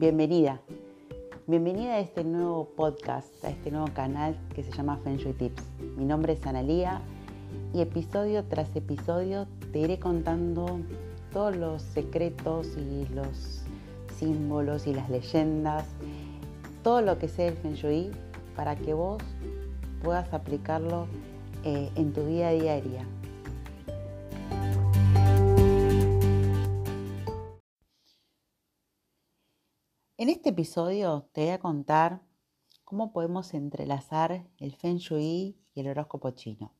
Bienvenida. Bienvenida a este nuevo podcast, a este nuevo canal que se llama Feng Shui Tips. Mi nombre es Analía y episodio tras episodio te iré contando todos los secretos y los símbolos y las leyendas, todo lo que sea el Feng Shui para que vos puedas aplicarlo eh, en tu vida diaria, En este episodio te voy a contar cómo podemos entrelazar el Feng Shui y el horóscopo chino.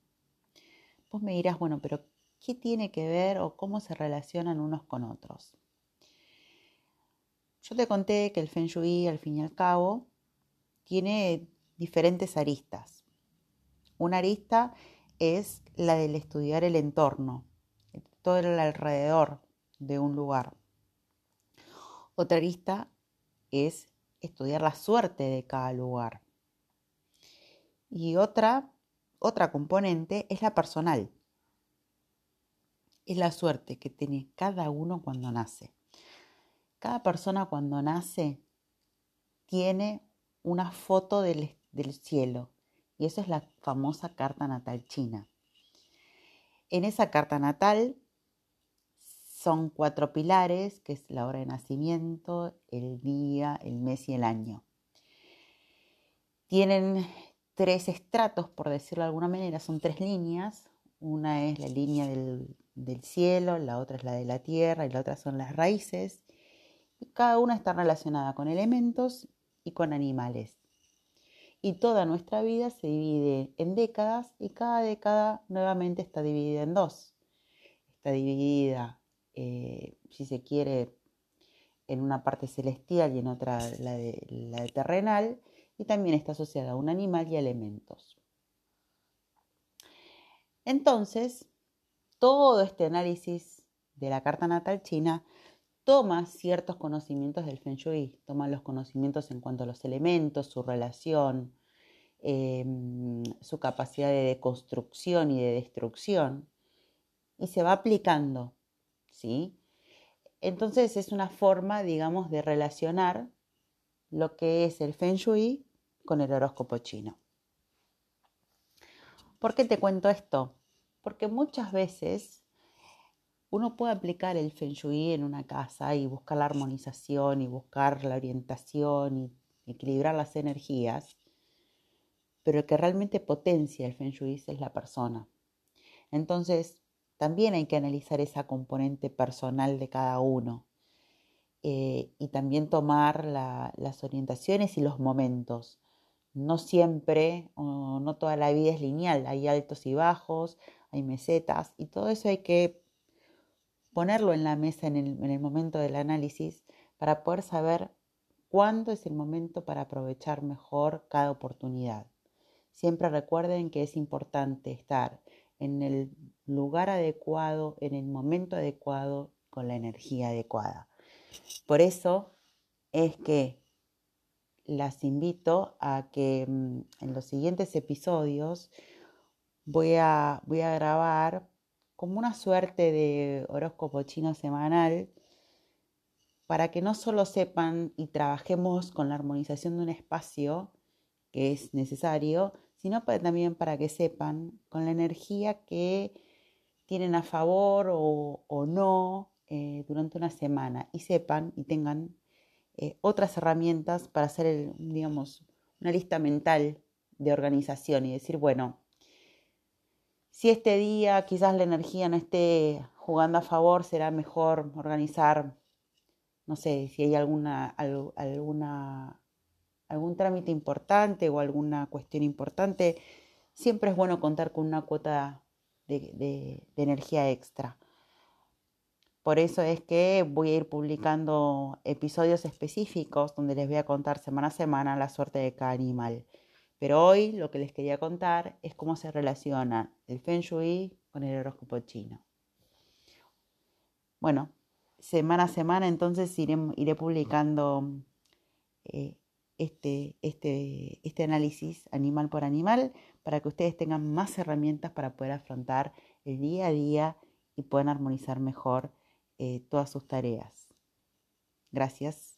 Vos me dirás, bueno, pero ¿qué tiene que ver o cómo se relacionan unos con otros? Yo te conté que el Feng Shui, al fin y al cabo, tiene diferentes aristas. Una arista es la del estudiar el entorno, todo el alrededor de un lugar. Otra arista es estudiar la suerte de cada lugar. Y otra, otra componente es la personal. Es la suerte que tiene cada uno cuando nace. Cada persona cuando nace tiene una foto del, del cielo y eso es la famosa carta natal china. En esa carta natal son cuatro pilares, que es la hora de nacimiento, el día, el mes y el año. Tienen tres estratos, por decirlo de alguna manera, son tres líneas. Una es la línea del, del cielo, la otra es la de la tierra y la otra son las raíces. Cada una está relacionada con elementos y con animales. Y toda nuestra vida se divide en décadas y cada década nuevamente está dividida en dos. Está dividida eh, si se quiere, en una parte celestial y en otra la de, la terrenal, y también está asociada a un animal y a elementos. Entonces, todo este análisis de la carta natal china toma ciertos conocimientos del Feng Shui, toma los conocimientos en cuanto a los elementos, su relación, em, su capacidad de construcción y de destrucción, y se va aplicando ¿sí? Entonces es una forma, digamos, de relacionar lo que es el Feng Shui con el horóscopo chino. ¿Por qué te cuento esto? Porque muchas veces uno puede aplicar el Feng Shui en una casa y buscar la armonización y buscar la orientación y equilibrar las energías, pero el que realmente potencia el Feng Shui es la persona. Entonces, también hay que analizar esa componente personal de cada uno eh, y también tomar las orientaciones y los momentos. No siempre o no toda la vida es lineal, hay altos y bajos, hay mesetas y todo eso hay que ponerlo en la mesa en el, en el momento del análisis para poder saber cuándo es el momento para aprovechar mejor cada oportunidad. Siempre recuerden que es importante estar en el lugar adecuado, en el momento adecuado, con la energía adecuada. Por eso es que las invito a que mm, en los siguientes episodios voy a, voy a grabar como una suerte de horóscopo chino semanal para que no solo sepan y trabajemos con la armonización de un espacio que es necesario, sino también para que sepan con la energía que tienen a favor o, no eh, durante una semana y sepan y tengan eh, otras herramientas para hacer, digamos, una lista mental de organización y decir, bueno, si este día quizás la energía no esté jugando a favor, será mejor organizar, no sé, si hay alguna, alguna algún trámite importante o alguna cuestión importante, siempre es bueno contar con una cuota de, energía extra. Por eso es que voy a ir publicando episodios específicos donde les voy a contar semana a semana la suerte de cada animal. Pero hoy lo que les quería contar es cómo se relaciona el Feng Shui con el horóscopo chino. Bueno, semana a semana entonces iré, iré publicando eh, este, este, este análisis animal por animal para que ustedes tengan más herramientas para poder afrontar el día a día y puedan armonizar mejor eh, todas sus tareas. Gracias.